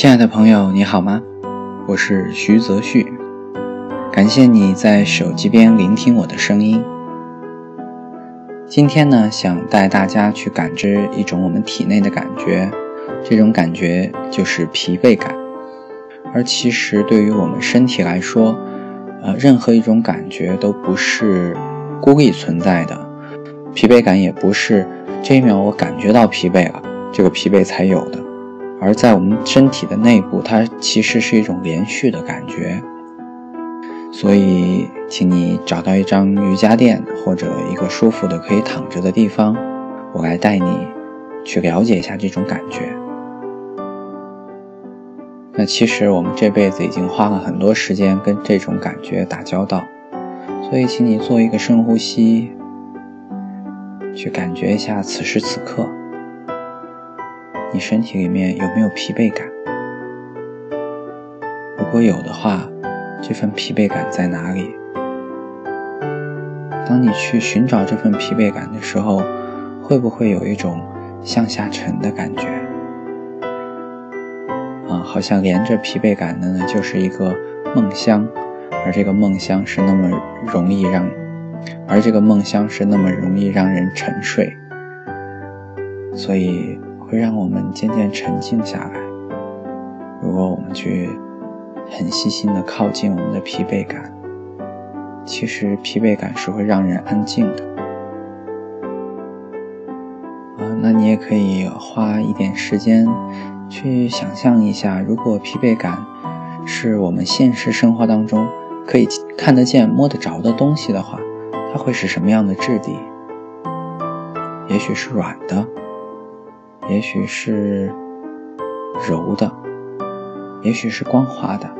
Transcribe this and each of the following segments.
亲爱的朋友，你好吗？我是徐泽旭，感谢你在手机边聆听我的声音。今天呢，想带大家去感知一种我们体内的感觉，这种感觉就是疲惫感。而其实对于我们身体来说，呃，任何一种感觉都不是孤立存在的，疲惫感也不是这一秒我感觉到疲惫了，这个疲惫才有的。而在我们身体的内部，它其实是一种连续的感觉。所以，请你找到一张瑜伽垫或者一个舒服的可以躺着的地方，我来带你去了解一下这种感觉。那其实我们这辈子已经花了很多时间跟这种感觉打交道，所以请你做一个深呼吸，去感觉一下此时此刻。你身体里面有没有疲惫感？如果有的话，这份疲惫感在哪里？当你去寻找这份疲惫感的时候，会不会有一种向下沉的感觉？啊，好像连着疲惫感的呢，就是一个梦乡，而这个梦乡是那么容易让，而这个梦乡是那么容易让人沉睡，所以。会让我们渐渐沉静下来。如果我们去很细心的靠近我们的疲惫感，其实疲惫感是会让人安静的。啊，那你也可以花一点时间去想象一下，如果疲惫感是我们现实生活当中可以看得见、摸得着的东西的话，它会是什么样的质地？也许是软的。也许是柔的，也许是光滑的，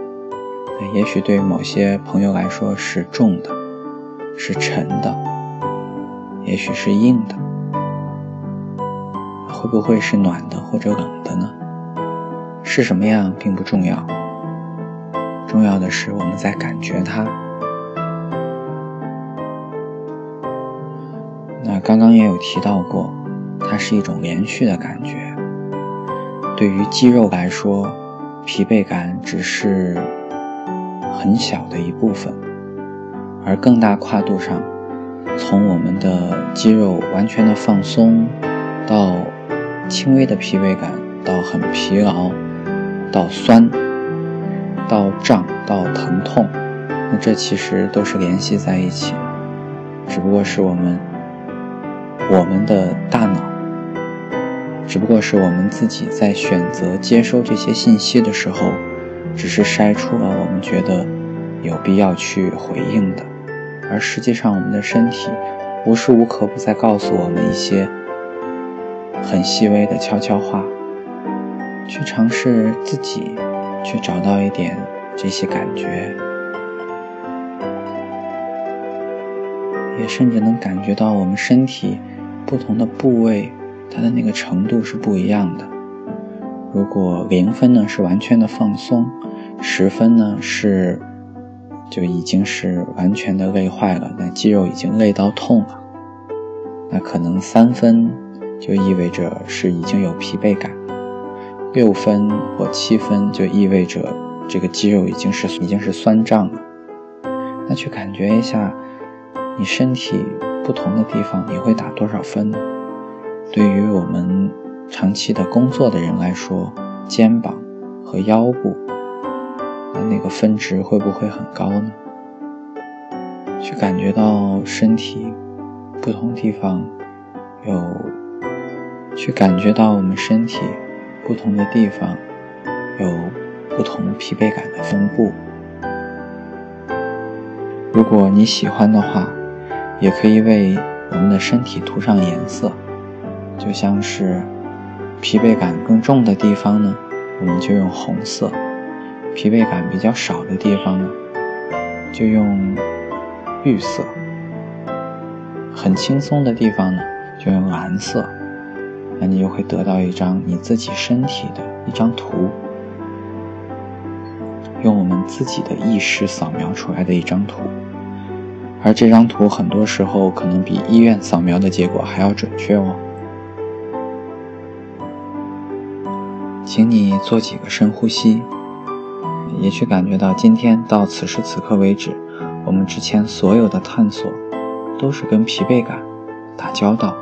也许对某些朋友来说是重的，是沉的，也许是硬的，会不会是暖的或者冷的呢？是什么样并不重要，重要的是我们在感觉它。那刚刚也有提到过。它是一种连续的感觉。对于肌肉来说，疲惫感只是很小的一部分，而更大跨度上，从我们的肌肉完全的放松，到轻微的疲惫感，到很疲劳，到酸，到胀，到疼痛，那这其实都是联系在一起，只不过是我们我们的大脑。只不过是我们自己在选择接收这些信息的时候，只是筛出了我们觉得有必要去回应的，而实际上我们的身体无时无刻不在告诉我们一些很细微的悄悄话，去尝试自己去找到一点这些感觉，也甚至能感觉到我们身体不同的部位。它的那个程度是不一样的。如果零分呢是完全的放松，十分呢是就已经是完全的累坏了，那肌肉已经累到痛了。那可能三分就意味着是已经有疲惫感，六分或七分就意味着这个肌肉已经是已经是酸胀了。那去感觉一下，你身体不同的地方你会打多少分呢？对于我们长期的工作的人来说，肩膀和腰部的那个分值会不会很高呢？去感觉到身体不同地方有，去感觉到我们身体不同的地方有不同疲惫感的分布。如果你喜欢的话，也可以为我们的身体涂上颜色。就像是疲惫感更重的地方呢，我们就用红色；疲惫感比较少的地方呢，就用绿色；很轻松的地方呢，就用蓝色。那你就会得到一张你自己身体的一张图，用我们自己的意识扫描出来的一张图，而这张图很多时候可能比医院扫描的结果还要准确哦。请你做几个深呼吸，也去感觉到今天到此时此刻为止，我们之前所有的探索，都是跟疲惫感打交道。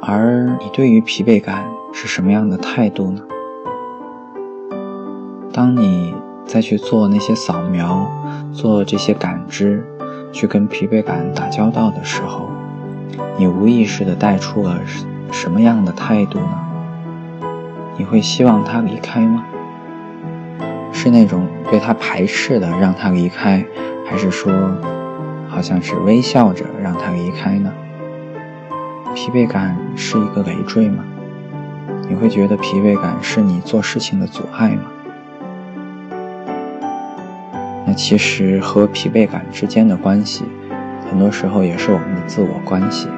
而你对于疲惫感是什么样的态度呢？当你再去做那些扫描，做这些感知，去跟疲惫感打交道的时候，你无意识的带出了什么样的态度呢？你会希望他离开吗？是那种对他排斥的让他离开，还是说好像是微笑着让他离开呢？疲惫感是一个累赘吗？你会觉得疲惫感是你做事情的阻碍吗？那其实和疲惫感之间的关系，很多时候也是我们的自我关系，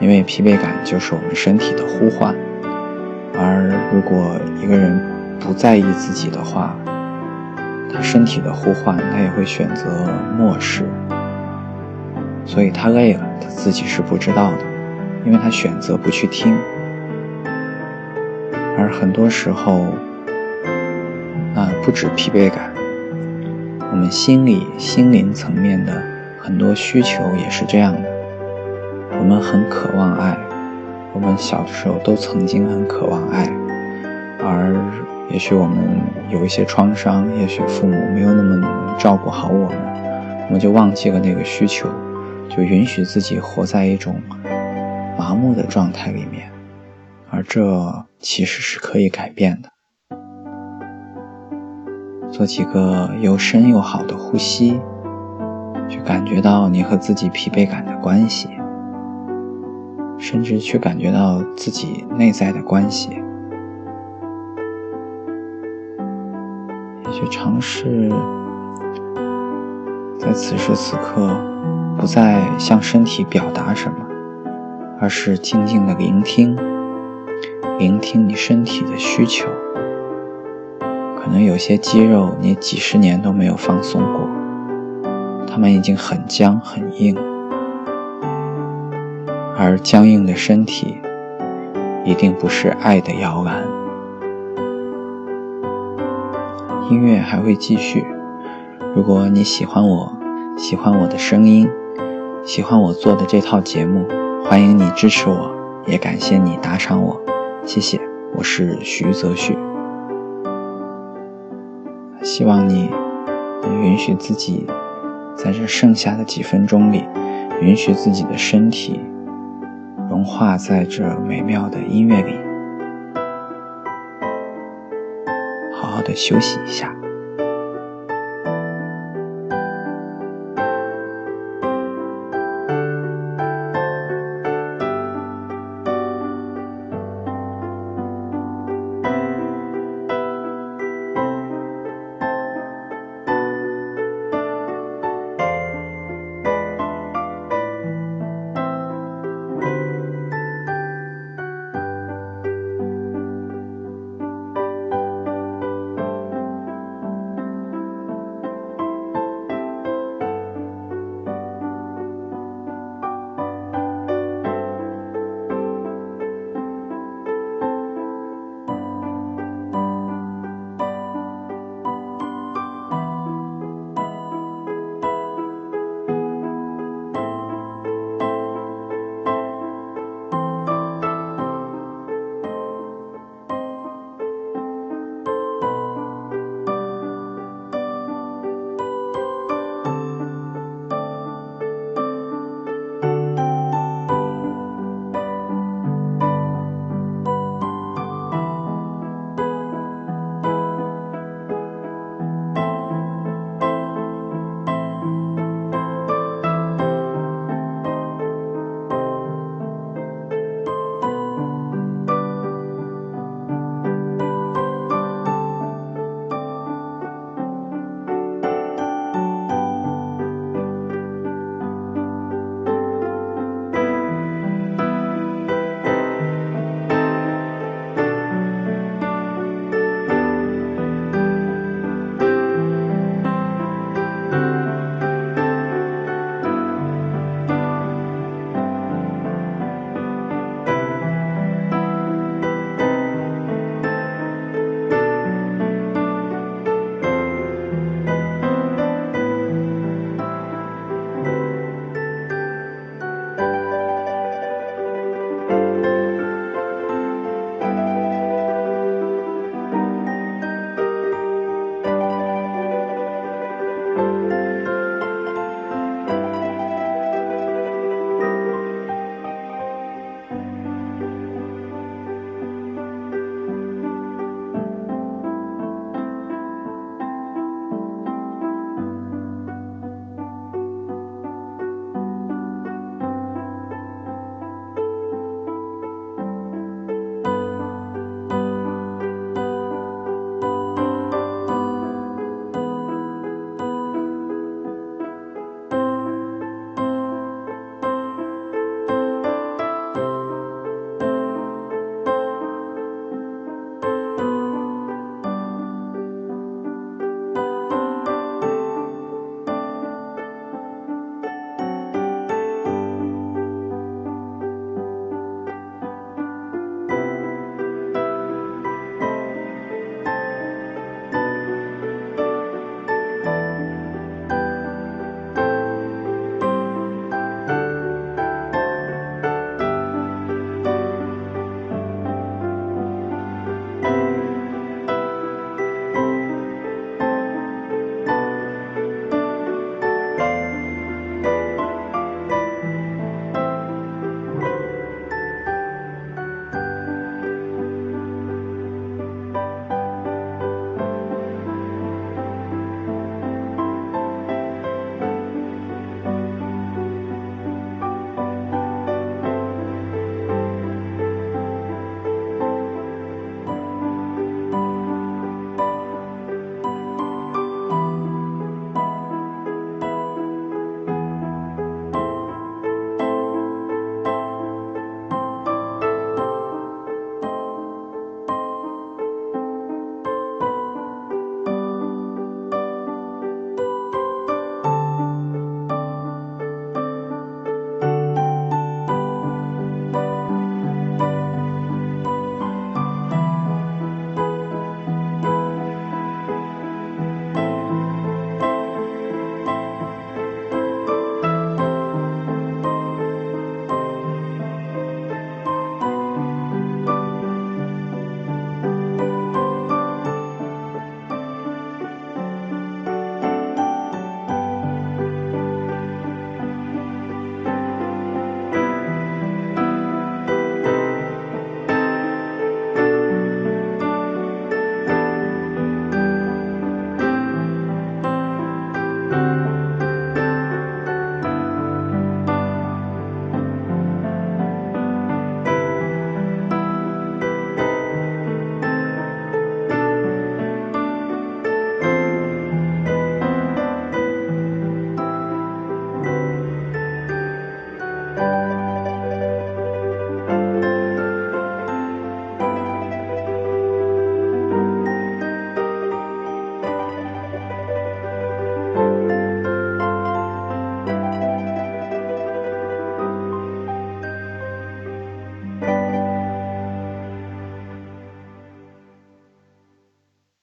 因为疲惫感就是我们身体的呼唤。而如果一个人不在意自己的话，他身体的呼唤，他也会选择漠视。所以他累了，他自己是不知道的，因为他选择不去听。而很多时候，那不止疲惫感，我们心理、心灵层面的很多需求也是这样的。我们很渴望爱。我们小时候都曾经很渴望爱，而也许我们有一些创伤，也许父母没有那么照顾好我们，我们就忘记了那个需求，就允许自己活在一种麻木的状态里面，而这其实是可以改变的。做几个又深又好的呼吸，去感觉到你和自己疲惫感的关系。甚至去感觉到自己内在的关系，也去尝试在此时此刻不再向身体表达什么，而是静静的聆听，聆听你身体的需求。可能有些肌肉你几十年都没有放松过，它们已经很僵很硬。而僵硬的身体，一定不是爱的摇篮。音乐还会继续。如果你喜欢我，喜欢我的声音，喜欢我做的这套节目，欢迎你支持我，也感谢你打赏我，谢谢。我是徐泽旭，希望你能允许自己在这剩下的几分钟里，允许自己的身体。融化在这美妙的音乐里，好好的休息一下。